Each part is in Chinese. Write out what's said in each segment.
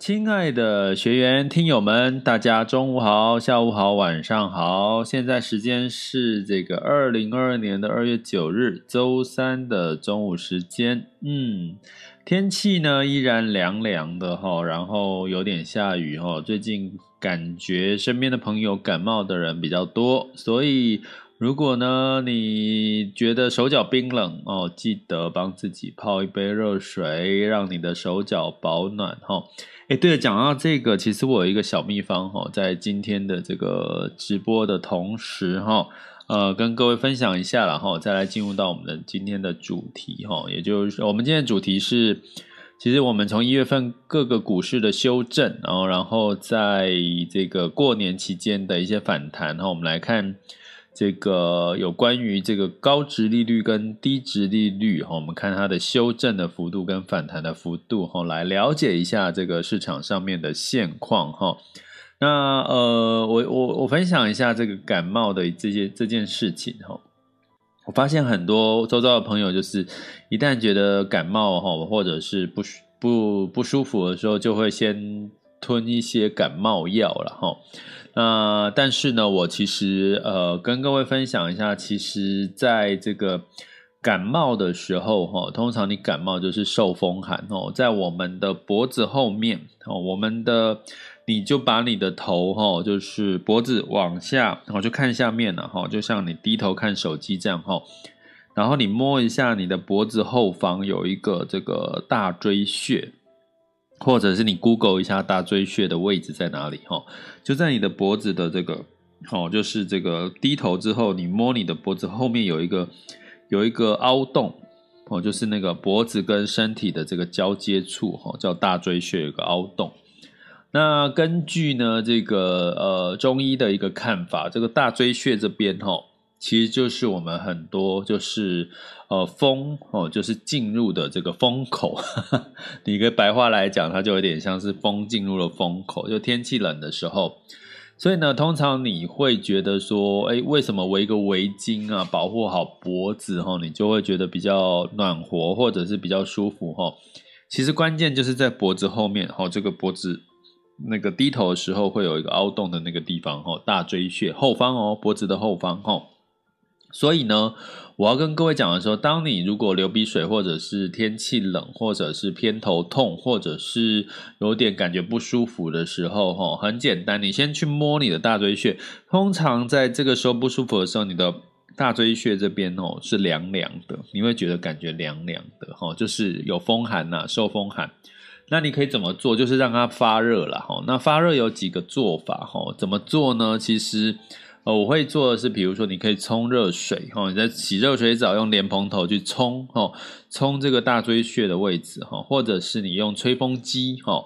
亲爱的学员、听友们，大家中午好、下午好、晚上好。现在时间是这个二零二二年的二月九日周三的中午时间。嗯，天气呢依然凉凉的哈，然后有点下雨哈。最近感觉身边的朋友感冒的人比较多，所以如果呢你觉得手脚冰冷哦，记得帮自己泡一杯热水，让你的手脚保暖哈。哎，对了，讲到这个，其实我有一个小秘方哈，在今天的这个直播的同时哈，呃，跟各位分享一下，然后再来进入到我们的今天的主题哈，也就是我们今天的主题是，其实我们从一月份各个股市的修正，然后然后在这个过年期间的一些反弹哈，我们来看。这个有关于这个高值利率跟低值利率哈，我们看它的修正的幅度跟反弹的幅度哈，来了解一下这个市场上面的现况哈。那呃，我我我分享一下这个感冒的这些这件事情哈。我发现很多周遭的朋友就是一旦觉得感冒哈，或者是不不不舒服的时候，就会先吞一些感冒药了哈。那、但是呢，我其实呃跟各位分享一下，其实在这个感冒的时候哈，通常你感冒就是受风寒哦，在我们的脖子后面哦，我们的你就把你的头哈，就是脖子往下，然后就看下面了哈，就像你低头看手机这样哈，然后你摸一下你的脖子后方有一个这个大椎穴。或者是你 Google 一下大椎穴的位置在哪里？哈，就在你的脖子的这个，哦，就是这个低头之后，你摸你的脖子后面有一个有一个凹洞，哦，就是那个脖子跟身体的这个交接处，哈，叫大椎穴，有个凹洞。那根据呢这个呃中医的一个看法，这个大椎穴这边，哈。其实就是我们很多就是呃风哦，就是进入的这个风口。你跟白话来讲，它就有点像是风进入了风口。就天气冷的时候，所以呢，通常你会觉得说，哎，为什么围一个围巾啊，保护好脖子哈，你就会觉得比较暖和，或者是比较舒服哈。其实关键就是在脖子后面哈，这个脖子那个低头的时候会有一个凹洞的那个地方哈，大椎穴后方哦，脖子的后方哈。所以呢，我要跟各位讲的时候，当你如果流鼻水，或者是天气冷，或者是偏头痛，或者是有点感觉不舒服的时候，哈，很简单，你先去摸你的大椎穴。通常在这个时候不舒服的时候，你的大椎穴这边哦是凉凉的，你会觉得感觉凉凉的，哈，就是有风寒呐，受风寒。那你可以怎么做？就是让它发热了，哈。那发热有几个做法，哈，怎么做呢？其实。呃，我会做的是，比如说，你可以冲热水，哈，你在洗热水澡，用莲蓬头去冲，哈，冲这个大椎穴的位置，哈，或者是你用吹风机，哈，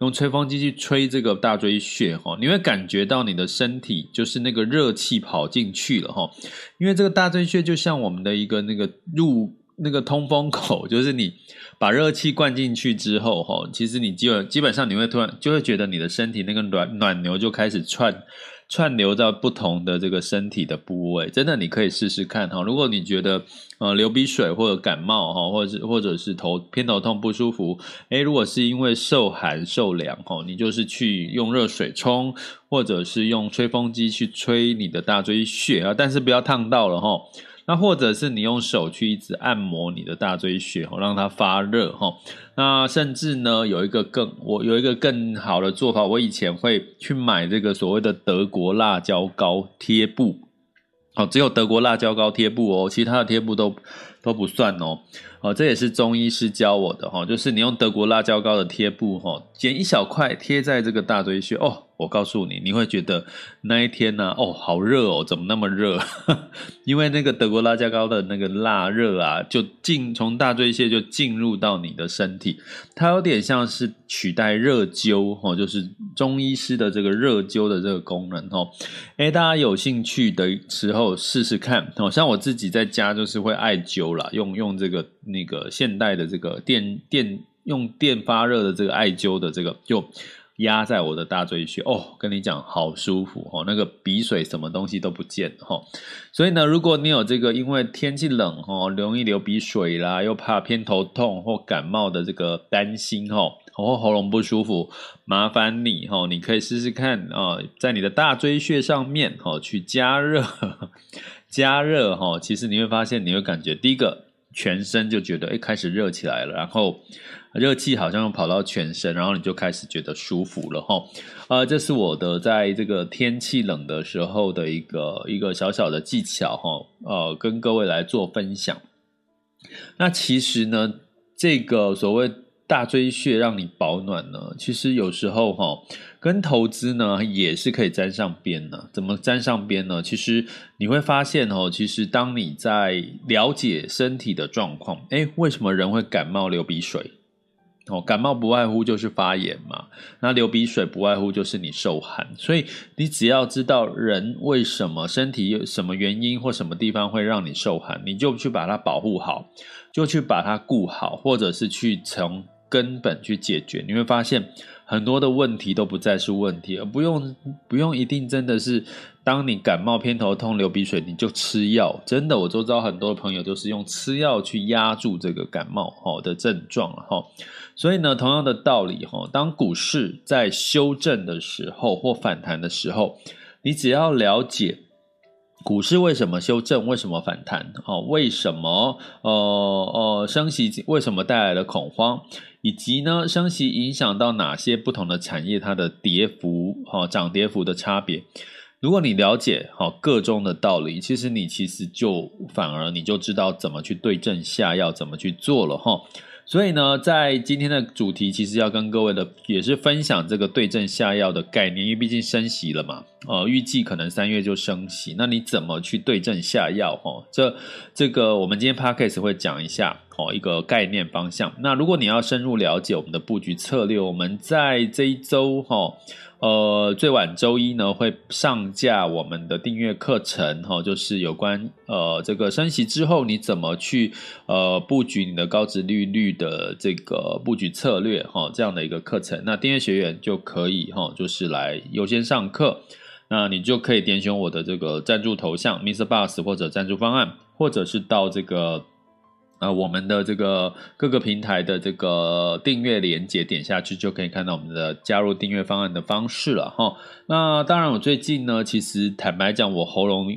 用吹风机去吹这个大椎穴，哈，你会感觉到你的身体就是那个热气跑进去了，哈，因为这个大椎穴就像我们的一个那个入那个通风口，就是你把热气灌进去之后，哈，其实你基本基本上你会突然就会觉得你的身体那个暖暖流就开始窜。串流到不同的这个身体的部位，真的你可以试试看哈。如果你觉得呃流鼻水或者感冒哈，或者是或者是头偏头痛不舒服，诶，如果是因为受寒受凉哈，你就是去用热水冲，或者是用吹风机去吹你的大椎穴啊，但是不要烫到了哈。那或者是你用手去一直按摩你的大椎穴哦，让它发热哈。那甚至呢，有一个更我有一个更好的做法，我以前会去买这个所谓的德国辣椒膏贴布，哦，只有德国辣椒膏贴布哦，其他的贴布都都不算哦。哦，这也是中医师教我的哈，就是你用德国辣椒膏的贴布哈，剪一小块贴在这个大椎穴哦。我告诉你，你会觉得那一天呢、哦，好热哦，怎么那么热？因为那个德国辣椒膏的那个辣热啊，就进从大椎穴就进入到你的身体，它有点像是取代热灸哦，就是中医师的这个热灸的这个功能哦。诶，大家有兴趣的时候试试看哦。像我自己在家就是会艾灸啦，用用这个那个现代的这个电电用电发热的这个艾灸的这个就。压在我的大椎穴哦，跟你讲好舒服哦，那个鼻水什么东西都不见哈。所以呢，如果你有这个因为天气冷哦，容易流鼻水啦，又怕偏头痛或感冒的这个担心哈，或喉咙不舒服，麻烦你哈，你可以试试看啊，在你的大椎穴上面哈去加热，加热哈，其实你会发现，你会感觉第一个全身就觉得诶开始热起来了，然后。热气好像跑到全身，然后你就开始觉得舒服了哈。呃，这是我的在这个天气冷的时候的一个一个小小的技巧哈。呃，跟各位来做分享。那其实呢，这个所谓大椎穴让你保暖呢，其实有时候哈，跟投资呢也是可以沾上边的。怎么沾上边呢？其实你会发现哦，其实当你在了解身体的状况，诶，为什么人会感冒流鼻水？哦，感冒不外乎就是发炎嘛，那流鼻水不外乎就是你受寒，所以你只要知道人为什么身体有什么原因或什么地方会让你受寒，你就去把它保护好，就去把它顾好，或者是去从根本去解决，你会发现很多的问题都不再是问题，而不用不用一定真的是当你感冒偏头痛流鼻水你就吃药，真的我周遭很多朋友都是用吃药去压住这个感冒好的症状哈。所以呢，同样的道理哈，当股市在修正的时候或反弹的时候，你只要了解股市为什么修正，为什么反弹，哦，为什么呃呃升息，为什么带来了恐慌，以及呢升息影响到哪些不同的产业它的跌幅，哈，涨跌幅的差别。如果你了解好个中的道理，其实你其实就反而你就知道怎么去对症下药，怎么去做了哈。所以呢，在今天的主题，其实要跟各位的也是分享这个对症下药的概念，因为毕竟升息了嘛，呃，预计可能三月就升息，那你怎么去对症下药？哈，这这个我们今天 Podcast 会讲一下，哦，一个概念方向。那如果你要深入了解我们的布局策略，我们在这一周，哈。呃，最晚周一呢会上架我们的订阅课程哈，就是有关呃这个升息之后你怎么去呃布局你的高值利率的这个布局策略哈，这样的一个课程。那订阅学员就可以哈，就是来优先上课，那你就可以点选我的这个赞助头像 MixerBox 或者赞助方案，或者是到这个。啊，我们的这个各个平台的这个订阅连接点下去就可以看到我们的加入订阅方案的方式了哈。那当然，我最近呢，其实坦白讲，我喉咙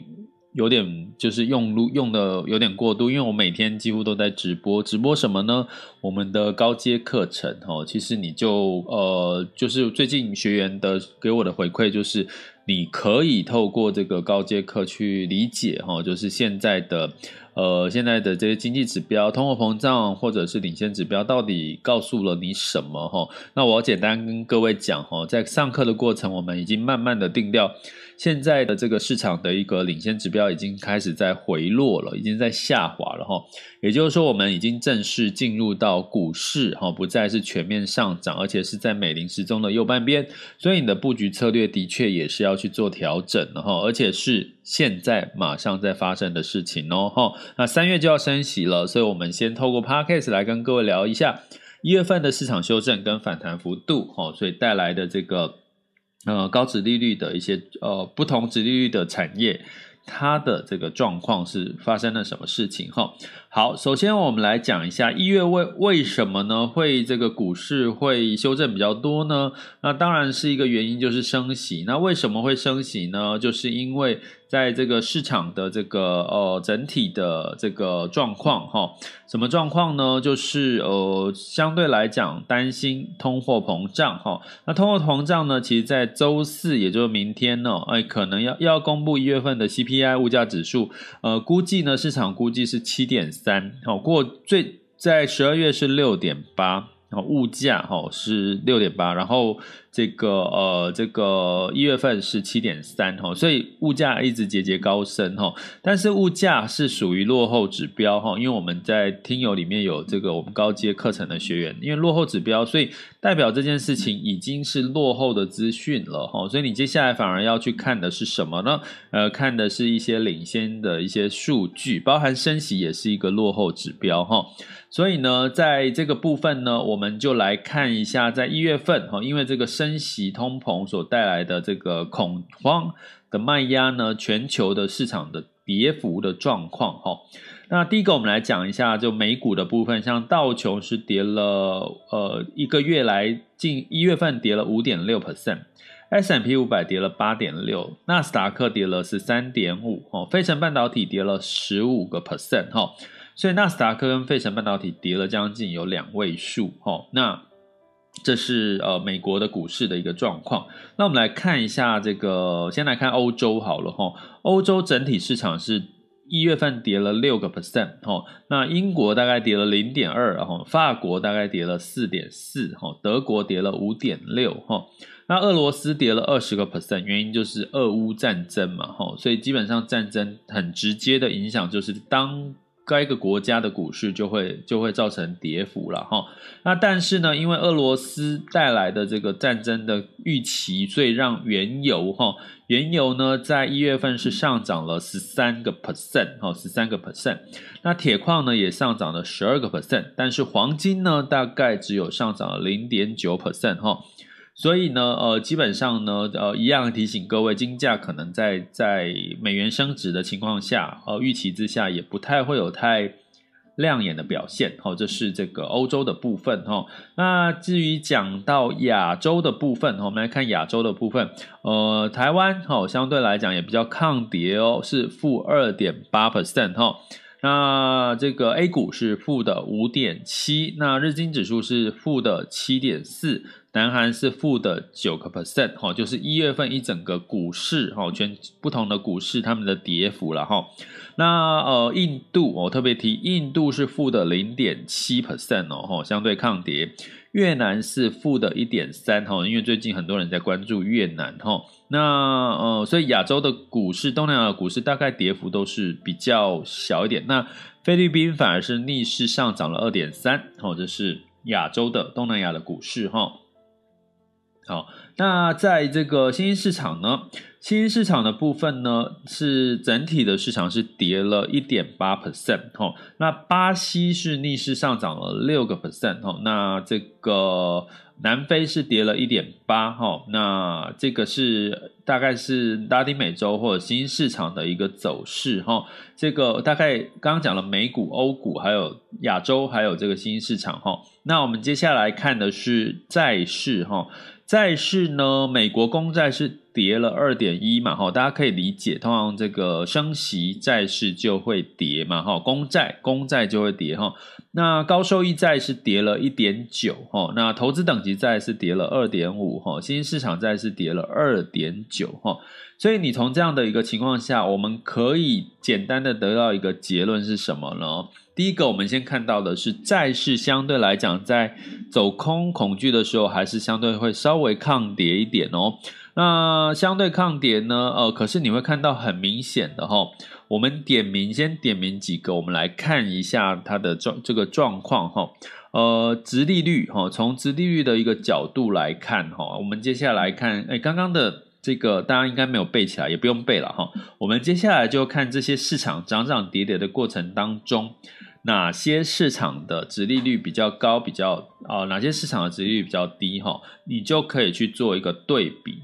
有点就是用录用的有点过度，因为我每天几乎都在直播，直播什么呢？我们的高阶课程哈，其实你就呃，就是最近学员的给我的回馈就是。你可以透过这个高阶课去理解哈，就是现在的呃现在的这些经济指标，通货膨胀或者是领先指标到底告诉了你什么哈？那我简单跟各位讲哈，在上课的过程，我们已经慢慢的定调。现在的这个市场的一个领先指标已经开始在回落了，已经在下滑了哈。也就是说，我们已经正式进入到股市哈，不再是全面上涨，而且是在美林时钟的右半边。所以你的布局策略的确也是要去做调整的哈，而且是现在马上在发生的事情哦哈。那三月就要升息了，所以我们先透过 Podcast 来跟各位聊一下一月份的市场修正跟反弹幅度哈，所以带来的这个。呃，高值利率的一些呃不同值利率的产业，它的这个状况是发生了什么事情哈？好，首先我们来讲一下一月为为什么呢会这个股市会修正比较多呢？那当然是一个原因就是升息。那为什么会升息呢？就是因为在这个市场的这个呃整体的这个状况哈，什么状况呢？就是呃相对来讲担心通货膨胀哈。那通货膨胀呢，其实在周四，也就是明天呢，哎，可能要要公布一月份的 CPI 物价指数，呃，估计呢市场估计是七点三，好过最在十二月是六点八。哦，物价哈是六点八，然后这个呃这个一月份是七点三哈，所以物价一直节节高升哈，但是物价是属于落后指标哈，因为我们在听友里面有这个我们高阶课程的学员，因为落后指标，所以代表这件事情已经是落后的资讯了哈，所以你接下来反而要去看的是什么呢？呃，看的是一些领先的一些数据，包含升息也是一个落后指标哈。所以呢，在这个部分呢，我们就来看一下，在一月份哈，因为这个升息通膨所带来的这个恐慌的卖压呢，全球的市场的跌幅的状况哈。那第一个，我们来讲一下，就美股的部分，像道琼是跌了，呃，一个月来近一月份跌了五点六 percent，S&P 五百跌了八点六，纳斯达克跌了十三点五，哦，费城半导体跌了十五个 percent 哈。所以纳斯达克跟费城半导体跌了将近有两位数，哦，那这是呃美国的股市的一个状况。那我们来看一下这个，先来看欧洲好了，哈，欧洲整体市场是一月份跌了六个 percent，哦，那英国大概跌了零点二，然后法国大概跌了四点四，哈，德国跌了五点六，哈，那俄罗斯跌了二十个 percent，原因就是俄乌战争嘛，哈，所以基本上战争很直接的影响就是当。该个国家的股市就会就会造成跌幅了哈。那但是呢，因为俄罗斯带来的这个战争的预期，所以让原油哈，原油呢在一月份是上涨了十三个 percent 哈，十三个 percent。那铁矿呢也上涨了十二个 percent，但是黄金呢大概只有上涨了零点九 percent 哈。所以呢，呃，基本上呢，呃，一样提醒各位，金价可能在在美元升值的情况下，呃，预期之下，也不太会有太亮眼的表现。好，这是这个欧洲的部分哈。那至于讲到亚洲的部分，我们来看亚洲的部分。呃，台湾哈，相对来讲也比较抗跌哦，是负二点八 percent 哈。那这个 A 股是负的五点七，那日经指数是负的七点四。南韩是负的九个 percent，哈，就是一月份一整个股市，哈，全不同的股市他们的跌幅了，哈。那呃，印度我特别提，印度是负的零点七 percent 哦，哈，相对抗跌。越南是负的一点三，哈，因为最近很多人在关注越南，哈。那呃，所以亚洲的股市，东南亚的股市大概跌幅都是比较小一点。那菲律宾反而是逆势上涨了二点三，哈，这是亚洲的东南亚的股市，哈。好，那在这个新兴市场呢，新兴市场的部分呢，是整体的市场是跌了一点八 percent，哈，那巴西是逆势上涨了六个 percent，哈，那这个南非是跌了一点八，哈，那这个是大概是拉丁美洲或者新兴市场的一个走势，哈，这个大概刚刚讲了美股、欧股，还有亚洲，还有这个新兴市场，哈，那我们接下来看的是债市，哈。债市呢，美国公债是跌了二点一嘛，哈，大家可以理解，通常这个升息债市就会跌嘛，哈，公债公债就会跌，哈，那高收益债是跌了一点九，哈，那投资等级债是跌了二点五，哈，新兴市场债是跌了二点九，哈，所以你从这样的一个情况下，我们可以简单的得到一个结论是什么呢？第一个，我们先看到的是债市相对来讲，在走空恐惧的时候，还是相对会稍微抗跌一点哦。那相对抗跌呢？呃，可是你会看到很明显的哈，我们点名先点名几个，我们来看一下它的状这个状况哈。呃，殖利率哈，从殖利率的一个角度来看哈，我们接下来看，哎，刚刚的这个大家应该没有背起来，也不用背了哈。我们接下来就看这些市场涨涨跌跌的过程当中。哪些市场的殖利率比较高，比较啊、哪些市场的殖利率比较低？哈，你就可以去做一个对比。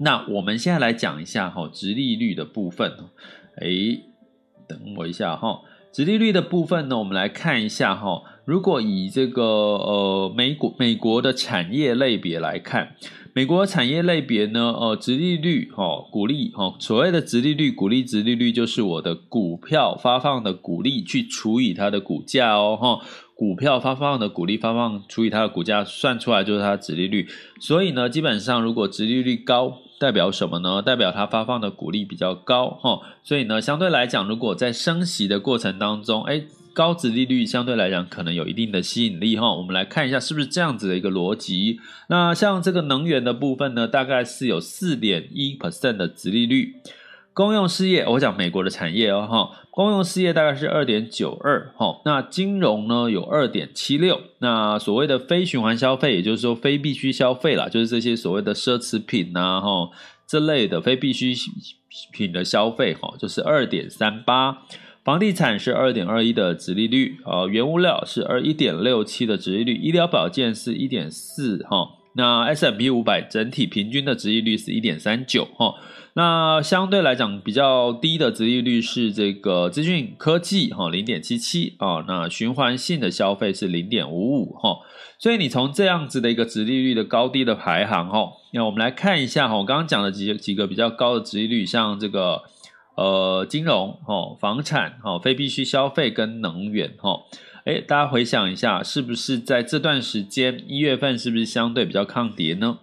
那我们现在来讲一下哈，殖利率的部分。哎，等我一下哈，殖利率的部分呢，我们来看一下哈。如果以这个呃美国美国的产业类别来看，美国产业类别呢，呃，殖利率哦，股利哦，所谓的殖利率，股利殖利率就是我的股票发放的股利去除以它的股价哦，哈，股票发放的股利发放除以它的股价，算出来就是它的殖利率。所以呢，基本上如果殖利率高，代表什么呢？代表它发放的股利比较高，哈。所以呢，相对来讲，如果在升息的过程当中，哎。高值利率相对来讲可能有一定的吸引力哈，我们来看一下是不是这样子的一个逻辑。那像这个能源的部分呢，大概是有四点一 percent 的值利率。公用事业，我讲美国的产业哦哈，公用事业大概是二点九二哈。那金融呢有二点七六。那所谓的非循环消费，也就是说非必需消费啦，就是这些所谓的奢侈品呐哈这类的非必需品的消费哈，就是二点三八。房地产是二点二一的殖利率，呃，原物料是二一点六七的殖利率，医疗保健是一点四哈，那 smp 五百整体平均的殖利率是一点三九哈，那相对来讲比较低的殖利率是这个资讯科技哈零点七七啊，那循环性的消费是零点五五哈，所以你从这样子的一个殖利率的高低的排行哈，那我们来看一下哈，我刚刚讲的几几个比较高的殖利率，像这个。呃，金融、哦，房产、哦，非必须消费跟能源，哦。哎，大家回想一下，是不是在这段时间一月份是不是相对比较抗跌呢？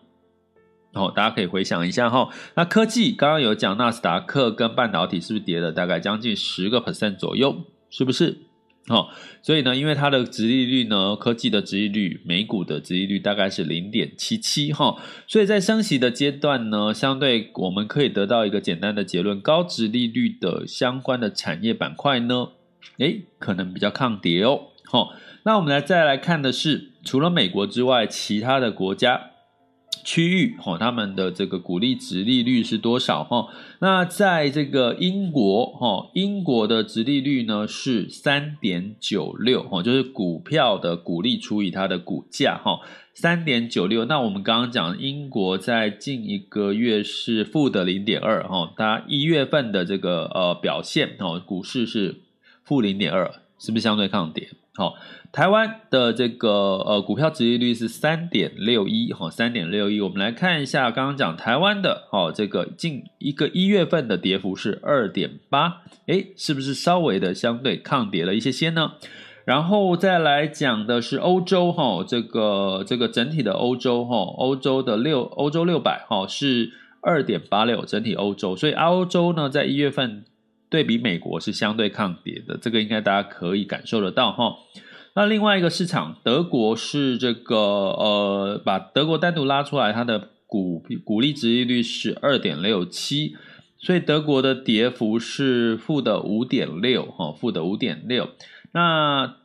哦，大家可以回想一下哈。那科技刚刚有讲纳斯达克跟半导体是不是跌了大概将近十个 percent 左右？是不是？哦，所以呢，因为它的殖利率呢，科技的殖利率，美股的殖利率大概是零点七七哈，所以在升息的阶段呢，相对我们可以得到一个简单的结论，高殖利率的相关的产业板块呢，诶，可能比较抗跌哦。好，那我们来再来看的是，除了美国之外，其他的国家。区域哈，他们的这个股利值利率是多少哈？那在这个英国哈，英国的值利率呢是三点九六哈，就是股票的股利除以它的股价哈，三点九六。那我们刚刚讲英国在近一个月是负的零点二哈，它一月份的这个呃表现哦，股市是负零点二，是不是相对抗跌？好，台湾的这个呃股票殖利率是三点六一，哈，三点六一。我们来看一下，刚刚讲台湾的，哦，这个近一个一月份的跌幅是二点八，诶，是不是稍微的相对抗跌了一些些呢？然后再来讲的是欧洲，哈，这个这个整体的欧洲，哈，欧洲的六欧洲六百，哈，是二点八六，整体欧洲，所以欧洲呢，在一月份。对比美国是相对抗跌的，这个应该大家可以感受得到哈。那另外一个市场，德国是这个呃，把德国单独拉出来，它的股股利殖利率是二点六七，所以德国的跌幅是负的五点六哈，负的五点六。那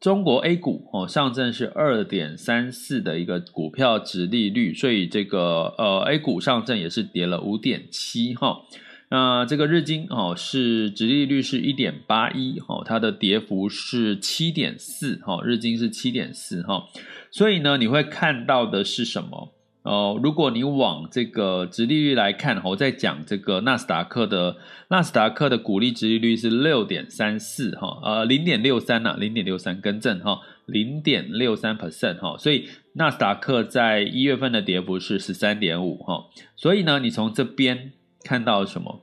中国 A 股哦，上证是二点三四的一个股票殖利率，所以这个呃 A 股上证也是跌了五点七哈。那这个日经哦，是殖利率是一点八一哦，它的跌幅是七点四哈，日经是七点四哈，所以呢，你会看到的是什么哦？如果你往这个殖利率来看，我在讲这个纳斯达克的纳斯达克的股利殖利率是六点三四哈，呃，零点六三呐，零点六三更正哈，零点六三 percent 哈，所以纳斯达克在一月份的跌幅是十三点五哈，所以呢，你从这边。看到什么？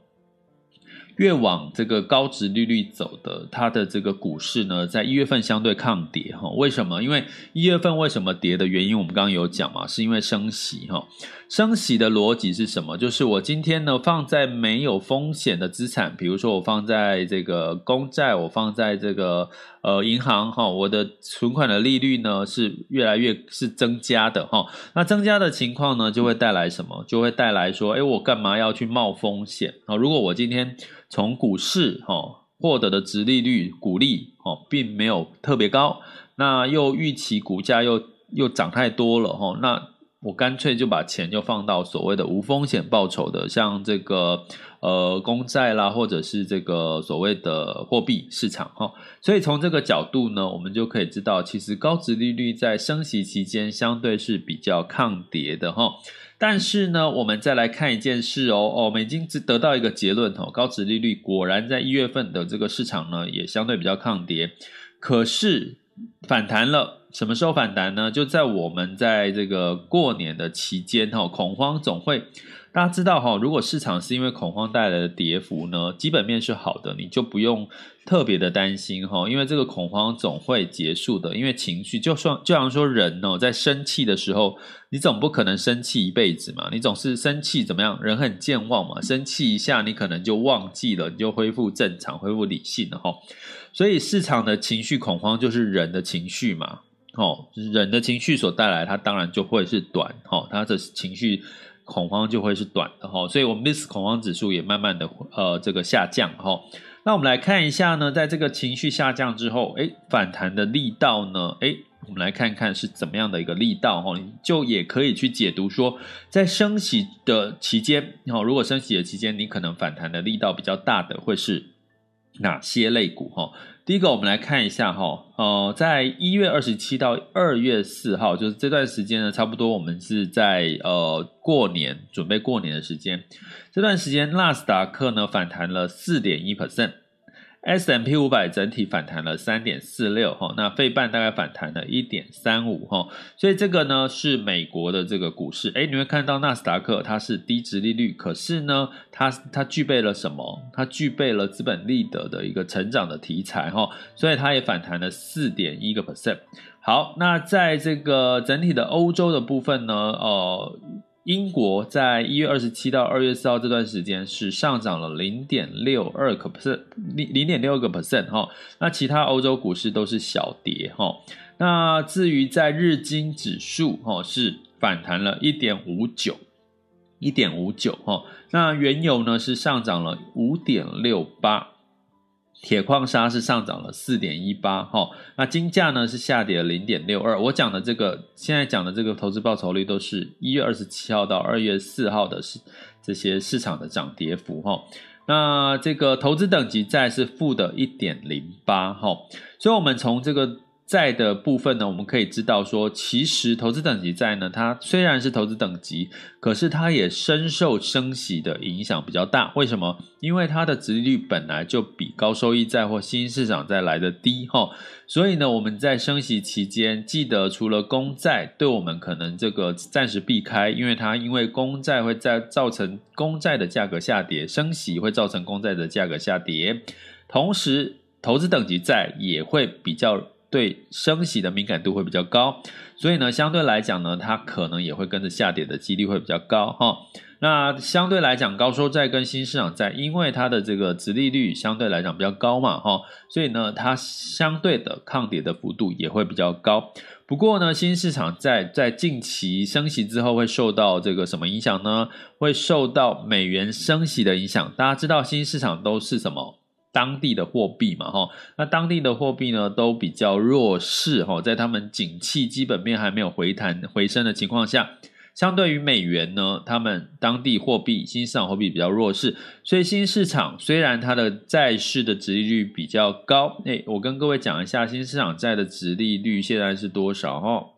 越往这个高值利率走的，它的这个股市呢，在一月份相对抗跌哈。为什么？因为一月份为什么跌的原因，我们刚刚有讲嘛，是因为升息哈。升息的逻辑是什么？就是我今天呢，放在没有风险的资产，比如说我放在这个公债，我放在这个呃银行哈，我的存款的利率呢是越来越是增加的哈。那增加的情况呢，就会带来什么？就会带来说，诶，我干嘛要去冒风险啊？如果我今天从股市哈获得的殖利率股利哦，并没有特别高，那又预期股价又又涨太多了哈，那我干脆就把钱就放到所谓的无风险报酬的，像这个呃公债啦，或者是这个所谓的货币市场哈。所以从这个角度呢，我们就可以知道，其实高值利率在升息期间相对是比较抗跌的哈。但是呢，我们再来看一件事哦，哦，我们已经得到一个结论哦，高值利率果然在一月份的这个市场呢，也相对比较抗跌。可是反弹了。什么时候反弹呢？就在我们在这个过年的期间，哈，恐慌总会。大家知道哈，如果市场是因为恐慌带来的跌幅呢，基本面是好的，你就不用特别的担心哈，因为这个恐慌总会结束的。因为情绪，就算就像说人哦，在生气的时候，你总不可能生气一辈子嘛，你总是生气怎么样？人很健忘嘛，生气一下你可能就忘记了，你就恢复正常，恢复理性了哈。所以市场的情绪恐慌就是人的情绪嘛，哦，人的情绪所带来，它当然就会是短哈，它的情绪。恐慌就会是短的哈，所以我们 VIX 恐慌指数也慢慢的呃这个下降哈。那我们来看一下呢，在这个情绪下降之后，诶，反弹的力道呢？诶，我们来看看是怎么样的一个力道哈，就也可以去解读说，在升息的期间，哈，如果升息的期间，你可能反弹的力道比较大的会是哪些类股哈？第一个，我们来看一下哈，呃，在一月二十七到二月四号，就是这段时间呢，差不多我们是在呃过年准备过年的时间，这段时间纳斯达克呢反弹了四点一 percent。S&P 五百整体反弹了三点四六哈，那费半大概反弹了一点三五哈，所以这个呢是美国的这个股市，诶，你会看到纳斯达克它是低殖利率，可是呢它它具备了什么？它具备了资本利得的一个成长的题材哈，所以它也反弹了四点一个 percent。好，那在这个整体的欧洲的部分呢，呃。英国在一月二十七到二月四号这段时间是上涨了零点六二个 percent，零零点六个 percent 哈。那其他欧洲股市都是小跌哈。那至于在日经指数哈是反弹了一点五九，一点五九哈。那原油呢是上涨了五点六八。铁矿砂是上涨了四点一八，哈，那金价呢是下跌了零点六二。我讲的这个，现在讲的这个投资报酬率都是一月二十七号到二月四号的市这些市场的涨跌幅，哈。那这个投资等级债是负的一点零八，哈。所以，我们从这个。债的部分呢，我们可以知道说，其实投资等级债呢，它虽然是投资等级，可是它也深受升息的影响比较大。为什么？因为它的殖利率本来就比高收益债或新兴市场债来的低哈。所以呢，我们在升息期间，记得除了公债对我们可能这个暂时避开，因为它因为公债会在造成公债的价格下跌，升息会造成公债的价格下跌，同时投资等级债也会比较。对升息的敏感度会比较高，所以呢，相对来讲呢，它可能也会跟着下跌的几率会比较高哈。那相对来讲，高收债跟新市场债，因为它的这个殖利率相对来讲比较高嘛哈，所以呢，它相对的抗跌的幅度也会比较高。不过呢，新市场债在近期升息之后会受到这个什么影响呢？会受到美元升息的影响。大家知道新市场都是什么？当地的货币嘛，哈，那当地的货币呢都比较弱势，哈，在他们景气基本面还没有回弹回升的情况下，相对于美元呢，他们当地货币新市场货币比较弱势，所以新市场虽然它的债市的殖利率比较高，诶，我跟各位讲一下新市场债的殖利率现在是多少，哈。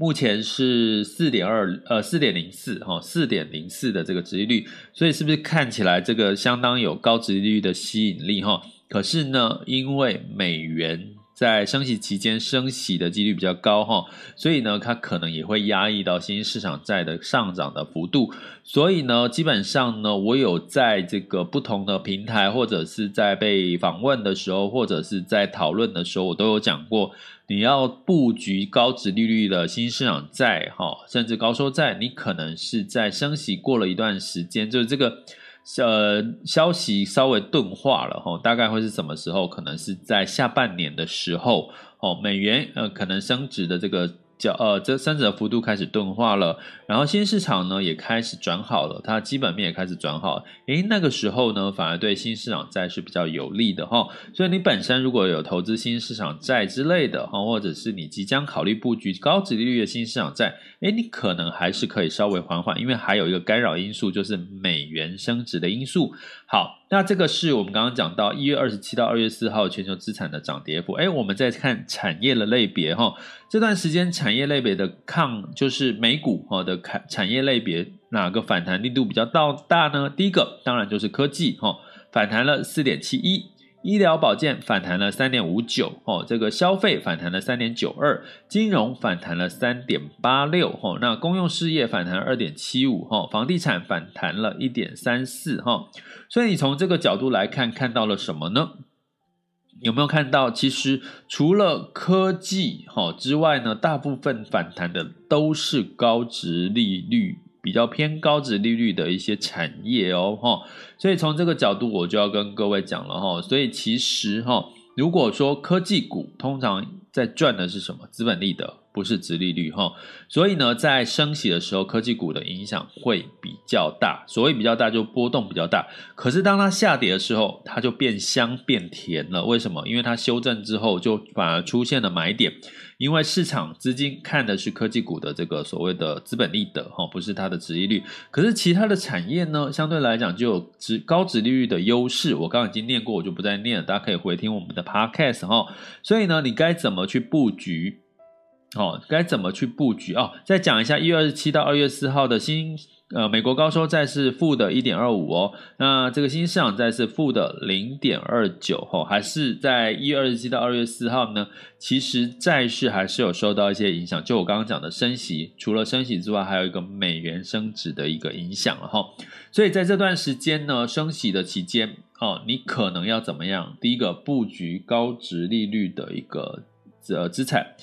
目前是四点二，呃，四点零四，哈，四点零四的这个殖利率，所以是不是看起来这个相当有高殖利率的吸引力，哈？可是呢，因为美元在升息期间升息的几率比较高，哈，所以呢，它可能也会压抑到新兴市场债的上涨的幅度。所以呢，基本上呢，我有在这个不同的平台，或者是在被访问的时候，或者是在讨论的时候，我都有讲过。你要布局高值利率的新市场债，哈，甚至高收债，你可能是在升息过了一段时间，就是这个呃消息稍微钝化了，哈，大概会是什么时候？可能是在下半年的时候，哦，美元呃可能升值的这个。叫呃，这三者的幅度开始钝化了，然后新市场呢也开始转好了，它基本面也开始转好，诶，那个时候呢反而对新市场债是比较有利的哈，所以你本身如果有投资新市场债之类的哈，或者是你即将考虑布局高殖利率的新市场债，诶，你可能还是可以稍微缓缓，因为还有一个干扰因素就是美元升值的因素。好，那这个是我们刚刚讲到一月二十七到二月四号全球资产的涨跌幅，诶，我们再看产业的类别哈，这段时间产业类别的抗就是美股哈的产产业类别哪个反弹力度比较到大呢？第一个当然就是科技哈，反弹了四点七一，医疗保健反弹了三点五九，哦，这个消费反弹了三点九二，金融反弹了三点八六，哦，那公用事业反弹二点七五，哈，房地产反弹了一点三四，哈，所以你从这个角度来看，看到了什么呢？有没有看到，其实除了科技哈之外呢，大部分反弹的都是高值利率，比较偏高值利率的一些产业哦哈。所以从这个角度，我就要跟各位讲了哈。所以其实哈，如果说科技股通常在赚的是什么？资本利得。不是殖利率哈，所以呢，在升息的时候，科技股的影响会比较大。所谓比较大，就波动比较大。可是当它下跌的时候，它就变香变甜了。为什么？因为它修正之后，就反而出现了买点。因为市场资金看的是科技股的这个所谓的资本利得哈，不是它的殖利率。可是其他的产业呢，相对来讲就有殖高殖利率的优势。我刚刚已经念过，我就不再念了。大家可以回听我们的 podcast 哈。所以呢，你该怎么去布局？哦，该怎么去布局哦？再讲一下，一月二十七到二月四号的新呃美国高收债是负的一点二五哦，那这个新市场债是负的零点二九哦，还是在一月二十七到二月四号呢？其实债市还是有受到一些影响，就我刚刚讲的升息，除了升息之外，还有一个美元升值的一个影响了哈。所以在这段时间呢，升息的期间哦，你可能要怎么样？第一个布局高值利率的一个呃资产。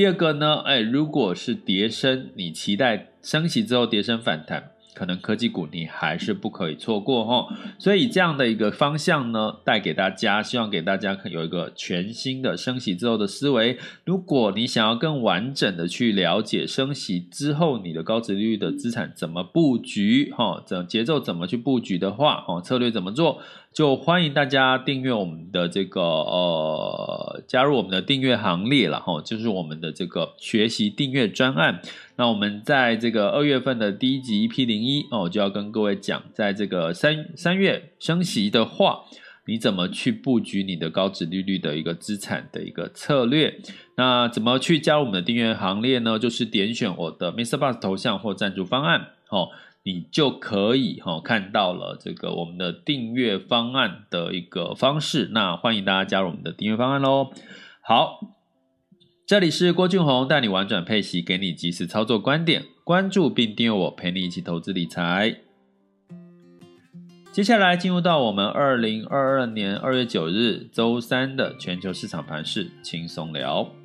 第二个呢，哎，如果是跌升，你期待升息之后跌升反弹，可能科技股你还是不可以错过哈。所以这样的一个方向呢，带给大家，希望给大家有一个全新的升息之后的思维。如果你想要更完整的去了解升息之后你的高殖利率的资产怎么布局，哈，怎节奏怎么去布局的话，哦，策略怎么做？就欢迎大家订阅我们的这个呃，加入我们的订阅行列了哈，就是我们的这个学习订阅专案。那我们在这个二月份的第一集 EP 零一哦，就要跟各位讲，在这个三三月升息的话，你怎么去布局你的高值利率的一个资产的一个策略？那怎么去加入我们的订阅行列呢？就是点选我的 Mr. Bus 头像或赞助方案哦。你就可以哈看到了这个我们的订阅方案的一个方式，那欢迎大家加入我们的订阅方案喽。好，这里是郭俊宏带你玩转配息，给你及时操作观点，关注并订阅我，陪你一起投资理财。接下来进入到我们二零二二年二月九日周三的全球市场盘势轻松聊。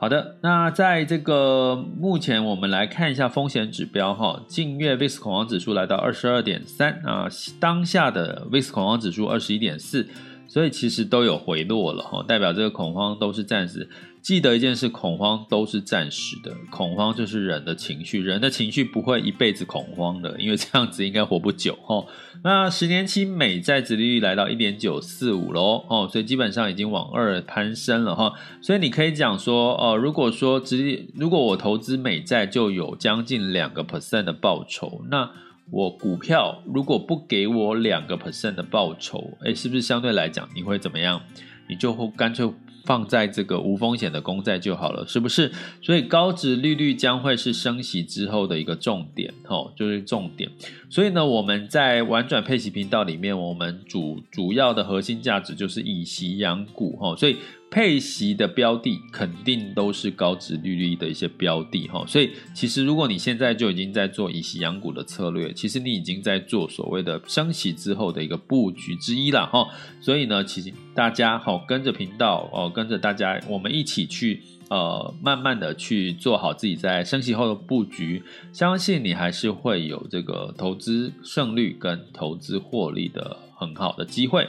好的，那在这个目前，我们来看一下风险指标哈。近月 VIX 恐慌指数来到二十二点三啊，当下的 VIX 恐慌指数二十一点四，所以其实都有回落了哈，代表这个恐慌都是暂时。记得一件事，恐慌都是暂时的，恐慌就是人的情绪，人的情绪不会一辈子恐慌的，因为这样子应该活不久哈。那十年期美债殖利率来到一点九四五喽哦，所以基本上已经往二攀升了哈。所以你可以讲说哦，如果说殖，如果我投资美债就有将近两个 percent 的报酬，那我股票如果不给我两个 percent 的报酬，诶，是不是相对来讲你会怎么样？你就会干脆。放在这个无风险的公债就好了，是不是？所以高值利率将会是升息之后的一个重点，吼，就是重点。所以呢，我们在玩转配息频道里面，我们主主要的核心价值就是以息养股，吼，所以。配息的标的肯定都是高殖利率的一些标的哈，所以其实如果你现在就已经在做以息养股的策略，其实你已经在做所谓的升息之后的一个布局之一了哈。所以呢，其实大家好跟着频道哦，跟着大家，我们一起去呃，慢慢的去做好自己在升息后的布局，相信你还是会有这个投资胜率跟投资获利的很好的机会。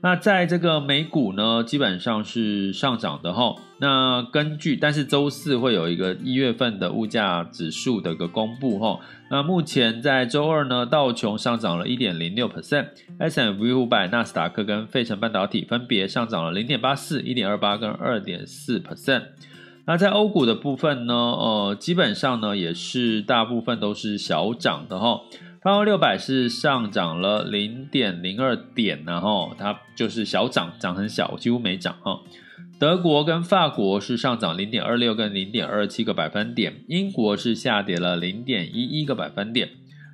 那在这个美股呢，基本上是上涨的哈。那根据，但是周四会有一个一月份的物价指数的一个公布哈。那目前在周二呢，道琼上涨了一点零六 percent，S M V 五百、纳斯达克跟费城半导体分别上涨了零点八四、一点二八跟二点四 percent。那在欧股的部分呢，呃，基本上呢也是大部分都是小涨的哈。标普六百是上涨了零点零二点，然后它就是小涨，涨很小，几乎没涨哈。德国跟法国是上涨零点二六跟零点二七个百分点，英国是下跌了零点一一个百分点。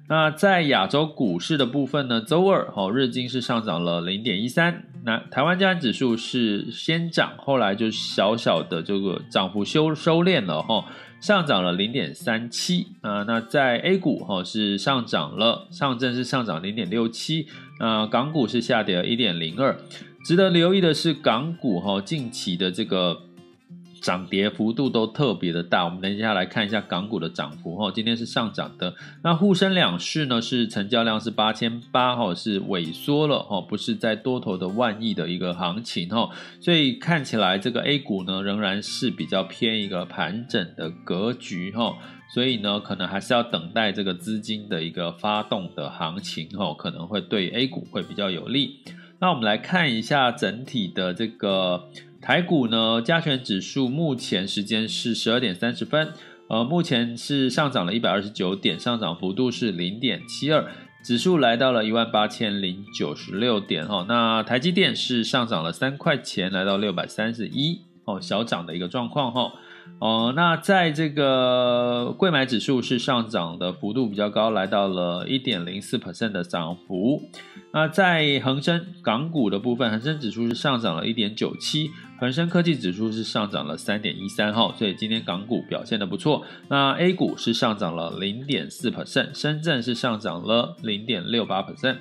那在亚洲股市的部分呢，周二哦，日经是上涨了零点一三，那台湾加权指数是先涨，后来就小小的这个涨幅收收敛了哈，上涨了零点三七啊。那在 A 股哈是上涨了，上证是上涨零点六七，那港股是下跌了一点零二。值得留意的是，港股哈近期的这个。涨跌幅度都特别的大，我们等一下来看一下港股的涨幅哈。今天是上涨的，那沪深两市呢是成交量是八千八哈，是萎缩了哈，不是在多头的万亿的一个行情哈，所以看起来这个 A 股呢仍然是比较偏一个盘整的格局哈，所以呢可能还是要等待这个资金的一个发动的行情哈，可能会对 A 股会比较有利。那我们来看一下整体的这个。台股呢，加权指数目前时间是十二点三十分，呃，目前是上涨了一百二十九点，上涨幅度是零点七二，指数来到了一万八千零九十六点哈。那台积电是上涨了三块钱，来到六百三十一哦，小涨的一个状况哈。哦，那在这个柜买指数是上涨的幅度比较高，来到了一点零四 percent 的涨幅。那在恒生港股的部分，恒生指数是上涨了一点九七，恒生科技指数是上涨了三点一三哈，所以今天港股表现的不错。那 A 股是上涨了零点四 percent，深圳是上涨了零点六八 percent。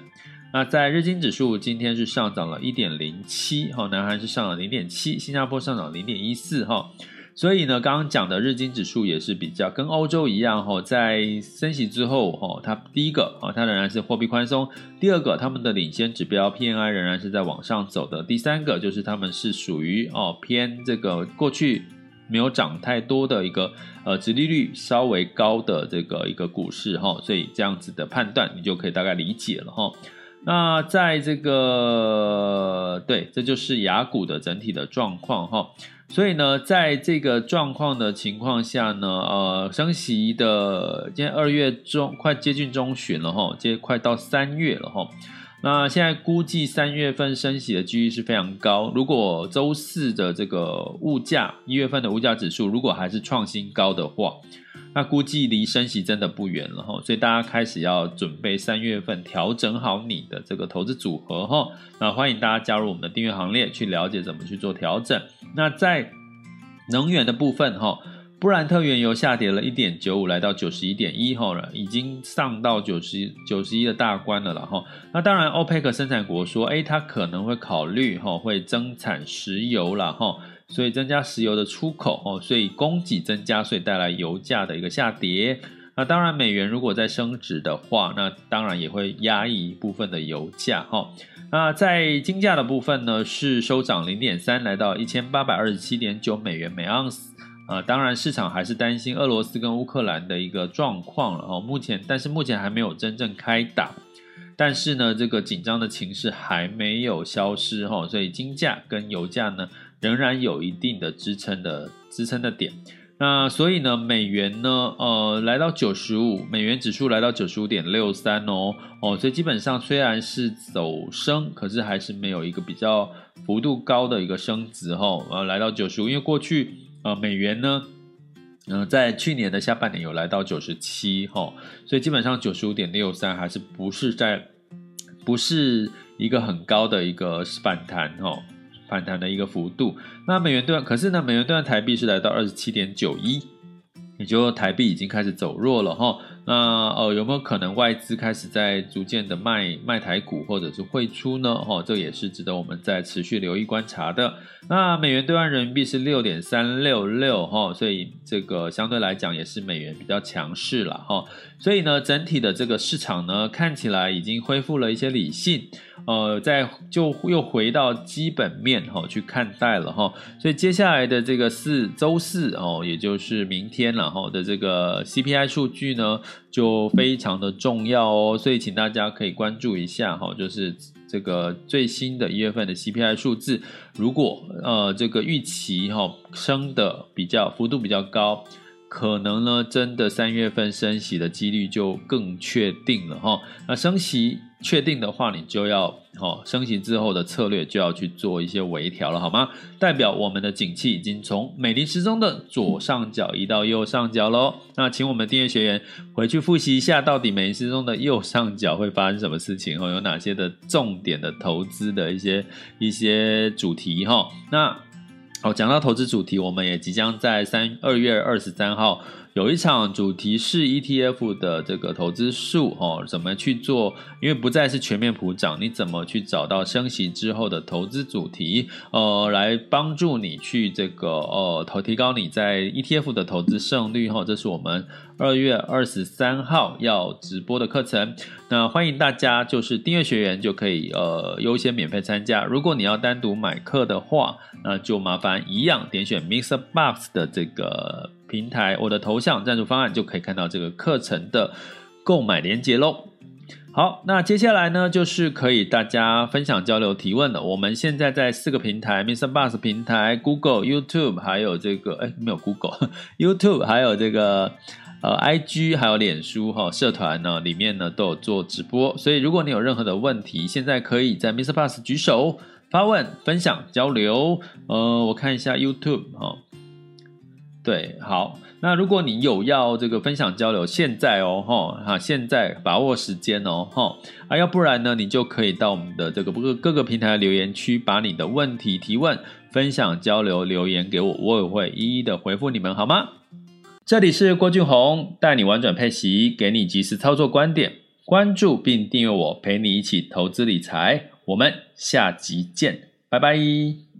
那在日经指数今天是上涨了一点零七哈，南韩是上了零点七，新加坡上涨零点一四哈。所以呢，刚刚讲的日经指数也是比较跟欧洲一样哈，在升息之后哈，它第一个啊，它仍然是货币宽松；第二个，他们的领先指标 PNI 仍然是在往上走的；第三个，就是他们是属于哦偏这个过去没有涨太多的一个呃殖利率稍微高的这个一个股市哈，所以这样子的判断你就可以大概理解了哈。那在这个对，这就是雅股的整体的状况哈。所以呢，在这个状况的情况下呢，呃，升息的，今天二月中快接近中旬了哈，接快到三月了哈。那现在估计三月份升息的几率是非常高。如果周四的这个物价，一月份的物价指数如果还是创新高的话，那估计离升息真的不远了哈。所以大家开始要准备三月份调整好你的这个投资组合哈。那欢迎大家加入我们的订阅行列，去了解怎么去做调整。那在能源的部分哈，布兰特原油下跌了一点九五，来到九十一点一哈了，已经上到九十九十一的大关了了哈。那当然，欧佩克生产国说，哎，它可能会考虑哈，会增产石油了哈，所以增加石油的出口哦，所以供给增加，所以带来油价的一个下跌。那当然，美元如果在升值的话，那当然也会压抑一部分的油价哈。那在金价的部分呢，是收涨零点三，来到一千八百二十七点九美元每盎司。啊，当然市场还是担心俄罗斯跟乌克兰的一个状况了哦。目前，但是目前还没有真正开打，但是呢，这个紧张的情势还没有消失哈，所以金价跟油价呢，仍然有一定的支撑的支撑的点。那所以呢，美元呢，呃，来到九十五，美元指数来到九十五点六三哦，哦，所以基本上虽然是走升，可是还是没有一个比较幅度高的一个升值哈、哦，呃，来到九十五，因为过去呃美元呢，嗯、呃，在去年的下半年有来到九十七哈，所以基本上九十五点六三还是不是在，不是一个很高的一个反弹哈。哦反弹的一个幅度，那美元兑，可是呢，美元兑台币是来到二十七点九一，也就台币已经开始走弱了哈。那呃，有没有可能外资开始在逐渐的卖卖台股或者是汇出呢？哈，这也是值得我们再持续留意观察的。那美元兑换人民币是六点三六六哈，所以这个相对来讲也是美元比较强势了哈。所以呢，整体的这个市场呢，看起来已经恢复了一些理性，呃，在就又回到基本面哈去看待了哈。所以接下来的这个四周四哦，也就是明天然后的这个 CPI 数据呢。就非常的重要哦，所以请大家可以关注一下哈，就是这个最新的一月份的 CPI 数字，如果呃这个预期哈升的比较幅度比较高，可能呢真的三月份升息的几率就更确定了哈。那升息确定的话，你就要哦，升息之后的策略就要去做一些微调了，好吗？代表我们的景气已经从美林时钟的左上角移到右上角喽。那请我们订阅学员回去复习一下，到底美林时钟的右上角会发生什么事情？哦，有哪些的重点的投资的一些一些主题？哈，那好，讲到投资主题，我们也即将在三二月二十三号。有一场主题是 ETF 的这个投资术哦，怎么去做？因为不再是全面普涨，你怎么去找到升息之后的投资主题？呃，来帮助你去这个呃投提高你在 ETF 的投资胜率哈、哦。这是我们二月二十三号要直播的课程。那欢迎大家就是订阅学员就可以呃优先免费参加。如果你要单独买课的话，那就麻烦一样点选 Mr. Box 的这个。平台，我的头像赞助方案就可以看到这个课程的购买链接喽。好，那接下来呢，就是可以大家分享交流提问了。我们现在在四个平台，Mr. Bus 平台、Google、YouTube，还有这个哎没有 Google，YouTube，还有这个呃 IG，还有脸书哈、社团呢里面呢都有做直播。所以如果你有任何的问题，现在可以在 Mr. Bus 举手发问、分享交流。呃，我看一下 YouTube 哈、对，好，那如果你有要这个分享交流，现在哦，哈，哈，现在把握时间哦，哈，啊，要不然呢，你就可以到我们的这个各各个平台留言区，把你的问题提问、分享交流留言给我，我也会一一的回复你们，好吗？这里是郭俊宏，带你玩转配息，给你及时操作观点，关注并订阅我，陪你一起投资理财，我们下集见，拜拜。